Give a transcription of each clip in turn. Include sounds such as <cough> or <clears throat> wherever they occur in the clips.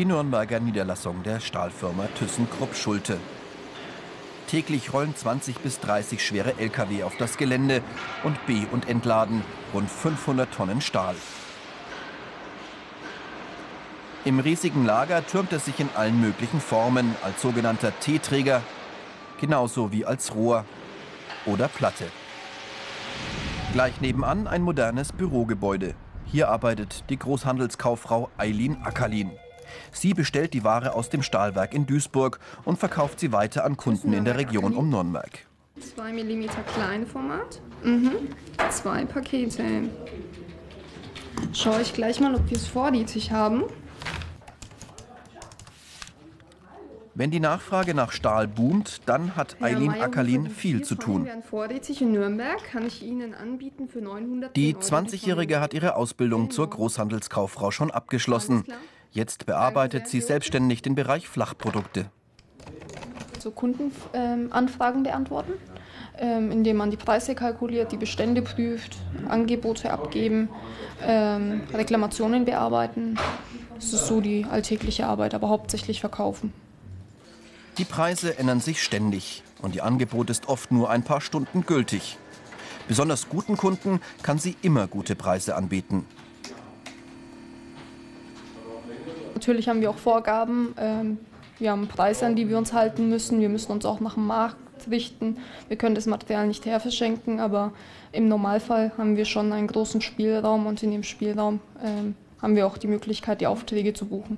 die Nürnberger Niederlassung der Stahlfirma ThyssenKrupp-Schulte. Täglich rollen 20 bis 30 schwere Lkw auf das Gelände und be- und entladen rund 500 Tonnen Stahl. Im riesigen Lager türmt er sich in allen möglichen Formen als sogenannter T-Träger, genauso wie als Rohr oder Platte. Gleich nebenan ein modernes Bürogebäude. Hier arbeitet die Großhandelskauffrau Eileen Ackerlin. Sie bestellt die Ware aus dem Stahlwerk in Duisburg und verkauft sie weiter an Kunden in der Region um Nürnberg. 2 mm Kleinformat. Mhm. Zwei Pakete. Schaue ich gleich mal, ob wir es vorrätig haben. Wenn die Nachfrage nach Stahl boomt, dann hat Eileen Ackerlin viel zu tun. in Nürnberg kann ich Ihnen anbieten für 900 Die 20-Jährige hat ihre Ausbildung zur Großhandelskauffrau schon abgeschlossen. Jetzt bearbeitet sie selbstständig den Bereich Flachprodukte. So Kundenanfragen beantworten, ähm, indem man die Preise kalkuliert, die Bestände prüft, Angebote abgeben, ähm, Reklamationen bearbeiten. Das ist so die alltägliche Arbeit, aber hauptsächlich verkaufen. Die Preise ändern sich ständig und ihr Angebot ist oft nur ein paar Stunden gültig. Besonders guten Kunden kann sie immer gute Preise anbieten. Natürlich haben wir auch Vorgaben. Ähm, wir haben Preise, an die wir uns halten müssen. Wir müssen uns auch nach dem Markt richten. Wir können das Material nicht herverschenken, aber im Normalfall haben wir schon einen großen Spielraum und in dem Spielraum ähm, haben wir auch die Möglichkeit, die Aufträge zu buchen.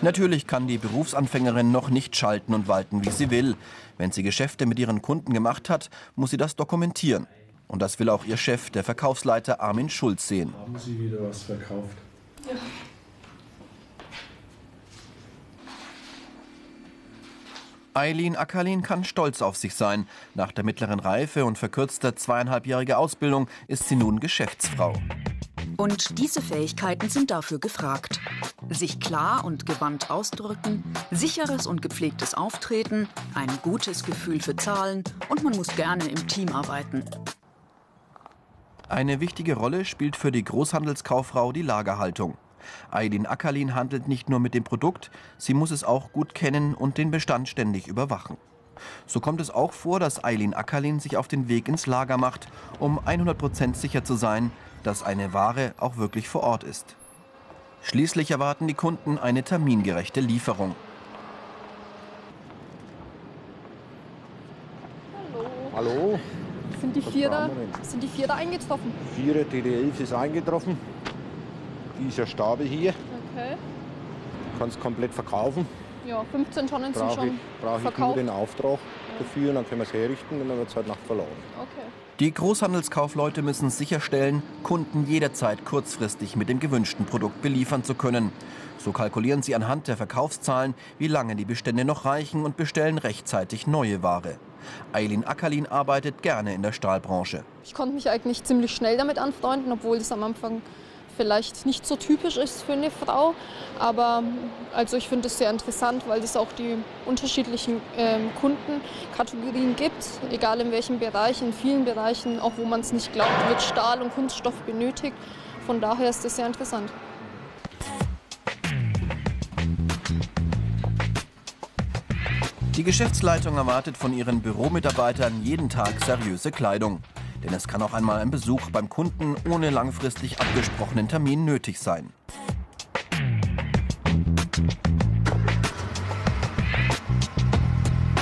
Natürlich kann die Berufsanfängerin noch nicht schalten und walten, wie sie will. Wenn sie Geschäfte mit ihren Kunden gemacht hat, muss sie das dokumentieren. Und das will auch ihr Chef, der Verkaufsleiter Armin Schulz, sehen. Haben Sie wieder was verkauft? Ja. Eileen Ackerlin kann stolz auf sich sein. Nach der mittleren Reife und verkürzter zweieinhalbjähriger Ausbildung ist sie nun Geschäftsfrau. Und diese Fähigkeiten sind dafür gefragt. Sich klar und gewandt ausdrücken, sicheres und gepflegtes Auftreten, ein gutes Gefühl für Zahlen und man muss gerne im Team arbeiten. Eine wichtige Rolle spielt für die Großhandelskauffrau die Lagerhaltung. Aydin Ackerlin handelt nicht nur mit dem Produkt, sie muss es auch gut kennen und den Bestand ständig überwachen. So kommt es auch vor, dass Eileen Ackerlin sich auf den Weg ins Lager macht, um 100% sicher zu sein, dass eine Ware auch wirklich vor Ort ist. Schließlich erwarten die Kunden eine termingerechte Lieferung. Hallo. Hallo. Sind die, Vierer, sind die Vierer eingetroffen? Vierer TD11 ist eingetroffen. Dieser Stabel hier. Okay. Du kannst komplett verkaufen. Ja, 15 Tonnen sind schon ich, Brauche ich nur den Auftrag dafür und dann können wir es herrichten und dann wird es halt nach verladen. Okay. Die Großhandelskaufleute müssen sicherstellen, Kunden jederzeit kurzfristig mit dem gewünschten Produkt beliefern zu können. So kalkulieren sie anhand der Verkaufszahlen, wie lange die Bestände noch reichen und bestellen rechtzeitig neue Ware. Eileen Ackerlin arbeitet gerne in der Stahlbranche. Ich konnte mich eigentlich ziemlich schnell damit anfreunden, obwohl es am Anfang vielleicht nicht so typisch ist für eine Frau. Aber also ich finde es sehr interessant, weil es auch die unterschiedlichen ähm, Kundenkategorien gibt, egal in welchem Bereich, in vielen Bereichen, auch wo man es nicht glaubt, wird Stahl und Kunststoff benötigt. Von daher ist es sehr interessant. Die Geschäftsleitung erwartet von ihren Büromitarbeitern jeden Tag seriöse Kleidung. Denn es kann auch einmal ein Besuch beim Kunden ohne langfristig abgesprochenen Termin nötig sein.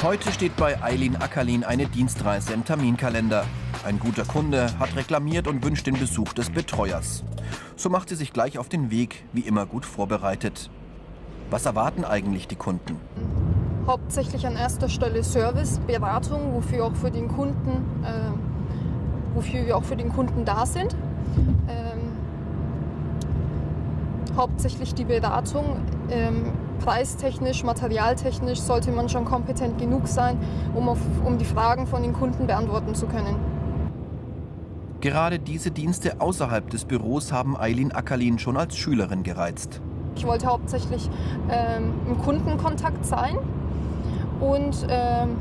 Heute steht bei Eileen Ackerlin eine Dienstreise im Terminkalender. Ein guter Kunde hat reklamiert und wünscht den Besuch des Betreuers. So macht sie sich gleich auf den Weg, wie immer gut vorbereitet. Was erwarten eigentlich die Kunden? Hauptsächlich an erster Stelle Service, Beratung, wofür auch für den Kunden äh, wofür wir auch für den Kunden da sind. Ähm, hauptsächlich die Beratung. Ähm, preistechnisch, materialtechnisch sollte man schon kompetent genug sein, um, auf, um die Fragen von den Kunden beantworten zu können. Gerade diese Dienste außerhalb des Büros haben Eileen Ackerlin schon als Schülerin gereizt. Ich wollte hauptsächlich ähm, im Kundenkontakt sein und ähm,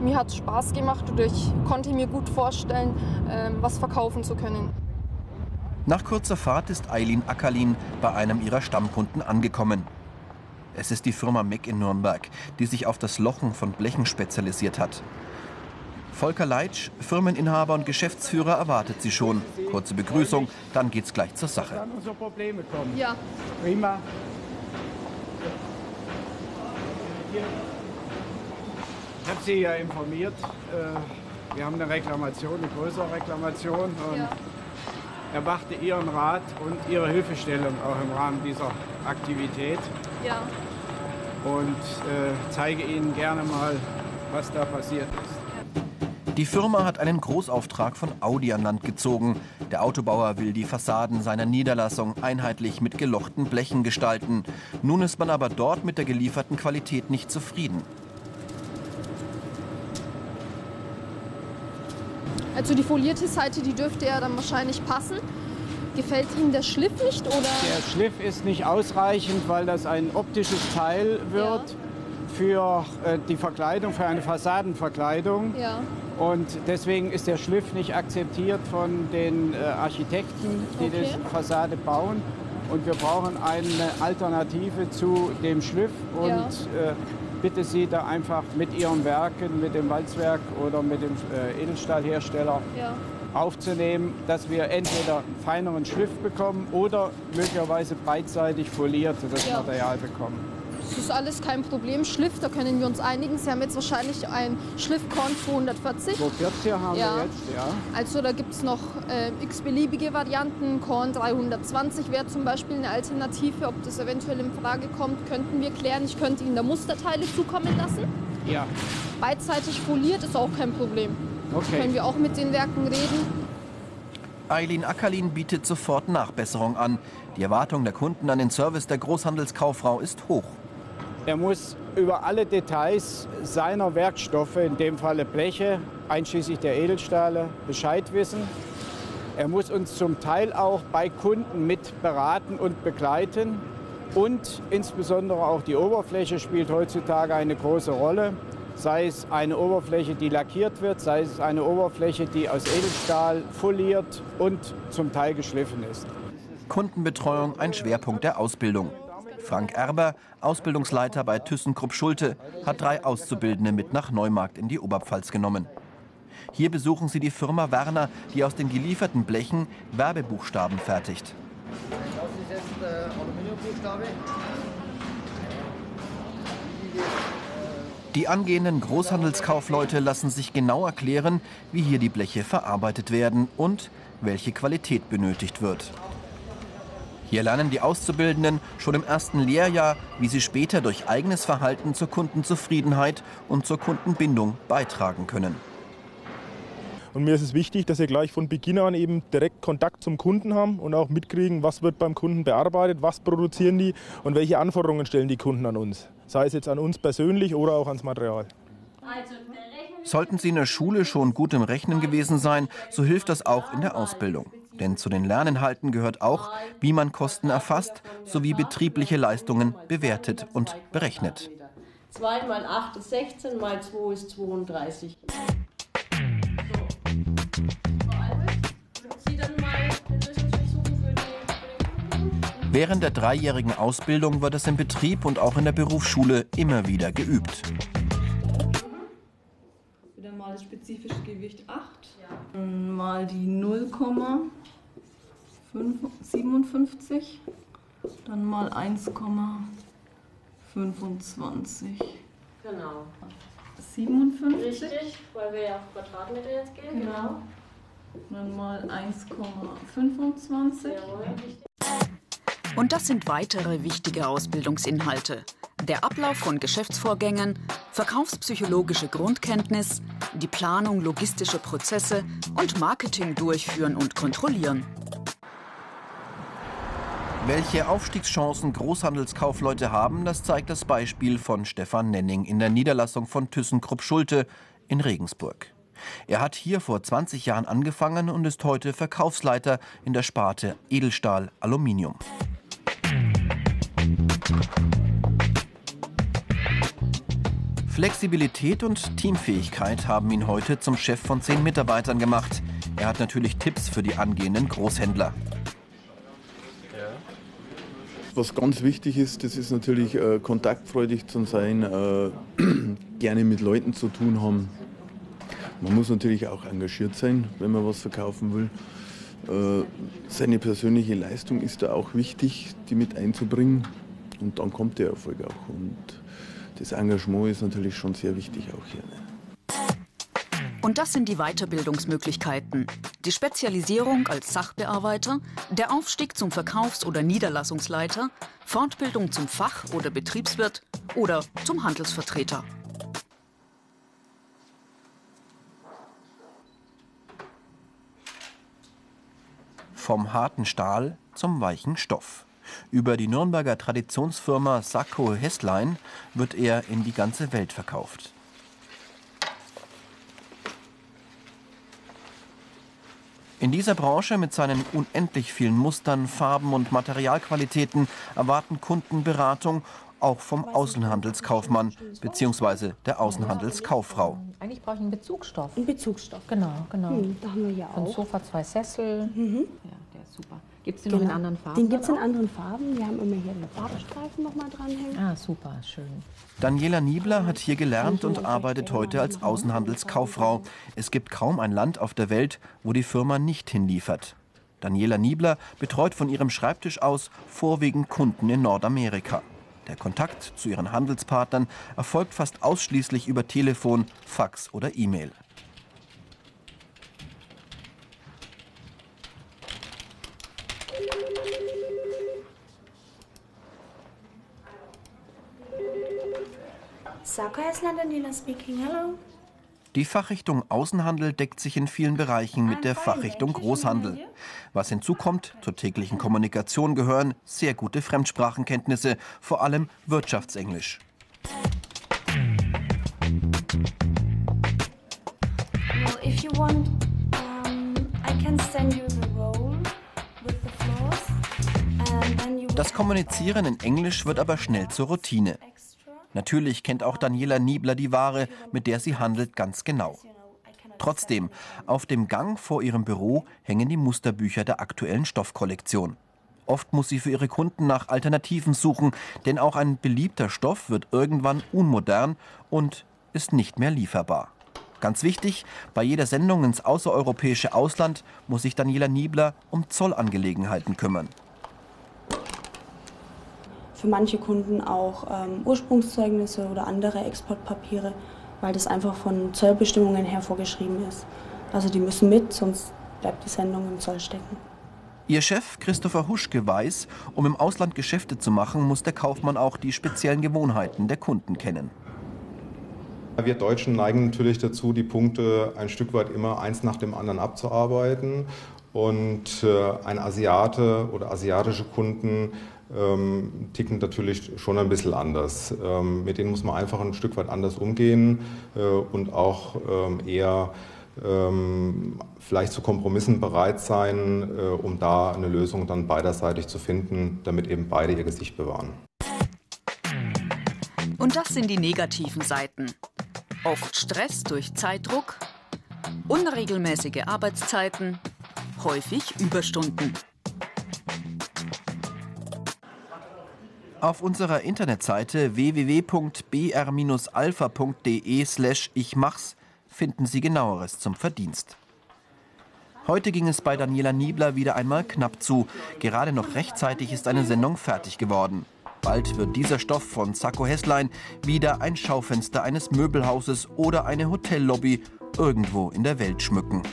mir hat es Spaß gemacht und ich konnte mir gut vorstellen, ähm, was verkaufen zu können. Nach kurzer Fahrt ist Eileen Ackerlin bei einem ihrer Stammkunden angekommen. Es ist die Firma Meck in Nürnberg, die sich auf das Lochen von Blechen spezialisiert hat. Volker Leitsch, Firmeninhaber und Geschäftsführer, erwartet sie schon. Kurze Begrüßung, dann geht's gleich zur Sache. Kann unsere Probleme kommen. Ja, Prima. Ich habe Sie ja informiert. äh, Wir haben eine Reklamation, eine größere Reklamation und ja. erwarte Ihren Rat und Ihre Hilfestellung auch im Rahmen dieser Aktivität ja. und äh, zeige Ihnen gerne mal, was da passiert ist. Die Firma hat einen Großauftrag von Audi an Land gezogen. Der Autobauer will die Fassaden seiner Niederlassung einheitlich mit gelochten Blechen gestalten. Nun ist man aber dort mit der gelieferten Qualität nicht zufrieden. Also die folierte Seite, die dürfte ja dann wahrscheinlich passen. Gefällt Ihnen der Schliff nicht oder? Der Schliff ist nicht ausreichend, weil das ein optisches Teil wird für äh, die Verkleidung, für eine Fassadenverkleidung. Ja. Und deswegen ist der Schliff nicht akzeptiert von den äh, Architekten, die Okay. die Fassade bauen. Und wir brauchen eine Alternative zu dem Schliff. Und Ja. äh, bitte Sie da einfach mit Ihren Werken, mit dem Walzwerk oder mit dem äh, Edelstahlhersteller Ja. aufzunehmen, dass wir entweder einen feineren Schliff bekommen oder möglicherweise beidseitig foliertes Ja. Material bekommen. Das ist alles kein Problem. Schliff, da können wir uns einigen. Sie haben jetzt wahrscheinlich ein Schliffkorn 240. 240 haben Ja. wir jetzt, ja. Also da gibt es noch äh, x-beliebige Varianten. Korn 320 wäre zum Beispiel eine Alternative. Ob das eventuell in Frage kommt, könnten wir klären. Ich könnte Ihnen da Musterteile zukommen lassen. Ja, Beidseitig foliert ist auch kein Problem. Können okay. wir auch mit den Werken reden. Eileen Ackerlin bietet sofort Nachbesserung an. Die Erwartung der Kunden an den Service der Großhandelskauffrau ist hoch. Er muss über alle Details seiner Werkstoffe, in dem Falle Bleche, einschließlich der Edelstahle, Bescheid wissen. Er muss uns zum Teil auch bei Kunden mit beraten und begleiten. Und insbesondere auch die Oberfläche spielt heutzutage eine große Rolle. Sei es eine Oberfläche, die lackiert wird, sei es eine Oberfläche, die aus Edelstahl foliert und zum Teil geschliffen ist. Kundenbetreuung ein Schwerpunkt der Ausbildung. Frank Erber, Ausbildungsleiter bei ThyssenKrupp Schulte, hat drei Auszubildende mit nach Neumarkt in die Oberpfalz genommen. Hier besuchen sie die Firma Werner, die aus den gelieferten Blechen Werbebuchstaben fertigt. Das ist jetzt der Aluminiumbuchstabe. Die angehenden Großhandelskaufleute lassen sich genau erklären, wie hier die Bleche verarbeitet werden und welche Qualität benötigt wird. Hier lernen die Auszubildenden schon im ersten Lehrjahr, wie sie später durch eigenes Verhalten zur Kundenzufriedenheit und zur Kundenbindung beitragen können. Und mir ist es wichtig, dass wir gleich von Beginn an eben direkt Kontakt zum Kunden haben und auch mitkriegen, was wird beim Kunden bearbeitet, was produzieren die und welche Anforderungen stellen die Kunden an uns. Sei es jetzt an uns persönlich oder auch ans Material. Sollten Sie in der Schule schon gut im Rechnen gewesen sein, so hilft das auch in der Ausbildung. Denn zu den Lerninhalten gehört auch, wie man Kosten erfasst sowie betriebliche Leistungen bewertet und berechnet. 2 mal 8 ist 16, mal 2 ist 32. Sie dann mal den Lösungsweg suchen für die- für den Kunden. Während der dreijährigen Ausbildung wird es im Betrieb und auch in der Berufsschule immer wieder geübt. Wieder mal das spezifische Gewicht 8. Dann Mal die 0,57. Dann mal 1,25. Genau. 57. Richtig, weil wir ja auf Quadratmeter jetzt gehen. Genau. Dann mal 1,25. Jawohl, richtig. Und das sind weitere wichtige Ausbildungsinhalte. Der Ablauf von Geschäftsvorgängen, verkaufspsychologische Grundkenntnis, die Planung logistischer Prozesse und Marketing durchführen und kontrollieren. Welche Aufstiegschancen Großhandelskaufleute haben, das zeigt das Beispiel von Stefan Nenning in der Niederlassung von ThyssenKrupp Schulte in Regensburg. Er hat hier vor 20 Jahren angefangen und ist heute Verkaufsleiter in der Sparte Edelstahl Aluminium. Flexibilität und Teamfähigkeit haben ihn heute zum Chef von zehn Mitarbeitern gemacht. Er hat natürlich Tipps für die angehenden Großhändler. Was ganz wichtig ist, das ist natürlich äh, kontaktfreudig zu sein, äh, <clears throat> gerne mit Leuten zu tun haben. Man muss natürlich auch engagiert sein, wenn man was verkaufen will. Äh, seine persönliche Leistung ist da auch wichtig, die mit einzubringen. Und dann kommt der Erfolg auch. Und das Engagement ist natürlich schon sehr wichtig auch hier. Ne? Und das sind die Weiterbildungsmöglichkeiten. Die Spezialisierung als Sachbearbeiter, der Aufstieg zum Verkaufs- oder Niederlassungsleiter, Fortbildung zum Fach- oder Betriebswirt oder zum Handelsvertreter. Vom harten Stahl zum weichen Stoff. Über die Nürnberger Traditionsfirma Sacco Hesslein wird er in die ganze Welt verkauft. In dieser Branche mit seinen unendlich vielen Mustern, Farben und Materialqualitäten erwarten Kunden Beratung auch vom Außenhandelskaufmann bzw. der Außenhandelskauffrau. Eigentlich brauche ich einen Bezugsstoff. Einen Bezugsstoff. Genau, genau. Hm, da haben wir ja Ein auch. Sofa, zwei Sessel. Mhm. Ja, der ist super. Gibt es den noch in anderen Farben? Den gibt es in anderen Farben. Wir haben immer hier einen Farbstreifen noch mal dranhängen. Ah, super, schön. Daniela Niebler hat hier gelernt und arbeitet heute als Außenhandelskauffrau. Es gibt kaum ein Land auf der Welt, wo die Firma nicht hinliefert. Daniela Niebler betreut von ihrem Schreibtisch aus vorwiegend Kunden in Nordamerika. Der Kontakt zu ihren Handelspartnern erfolgt fast ausschließlich über Telefon, Fax oder E-Mail. Sako Iceland Daniela speaking. Hello. Die Fachrichtung Außenhandel deckt sich in vielen Bereichen mit der Fachrichtung Großhandel. Was hinzukommt, zur täglichen Kommunikation gehören sehr gute Fremdsprachenkenntnisse, vor allem Wirtschaftsenglisch. Das Kommunizieren in Englisch wird aber schnell zur Routine. Natürlich kennt auch Daniela Niebler die Ware, mit der sie handelt, ganz genau. Trotzdem, auf dem Gang vor ihrem Büro hängen die Musterbücher der aktuellen Stoffkollektion. Oft muss sie für ihre Kunden nach Alternativen suchen, denn auch ein beliebter Stoff wird irgendwann unmodern und ist nicht mehr lieferbar. Ganz wichtig, bei jeder Sendung ins außereuropäische Ausland muss sich Daniela Niebler um Zollangelegenheiten kümmern. Für manche Kunden auch ähm, Ursprungszeugnisse oder andere Exportpapiere, weil das einfach von Zollbestimmungen her vorgeschrieben ist. Also die müssen mit, sonst bleibt die Sendung im Zoll stecken. Ihr Chef Christopher Huschke weiß, um im Ausland Geschäfte zu machen, muss der Kaufmann auch die speziellen Gewohnheiten der Kunden kennen. Wir Deutschen neigen natürlich dazu, die Punkte ein Stück weit immer eins nach dem anderen abzuarbeiten. Und äh, ein Asiate oder asiatische Kunden ähm, ticken natürlich schon ein bisschen anders. Ähm, mit denen muss man einfach ein Stück weit anders umgehen äh, und auch ähm, eher ähm, vielleicht zu Kompromissen bereit sein, äh, um da eine Lösung dann beiderseitig zu finden, damit eben beide ihr Gesicht bewahren. Und das sind die negativen Seiten. Oft Stress durch Zeitdruck, unregelmäßige Arbeitszeiten, häufig Überstunden. Auf unserer Internetseite www.br-alpha.de/ich mach's finden Sie genaueres zum Verdienst. Heute ging es bei Daniela Niebler wieder einmal knapp zu. Gerade noch rechtzeitig ist eine Sendung fertig geworden. Bald wird dieser Stoff von Sacco Hesslein wieder ein Schaufenster eines Möbelhauses oder eine Hotellobby irgendwo in der Welt schmücken.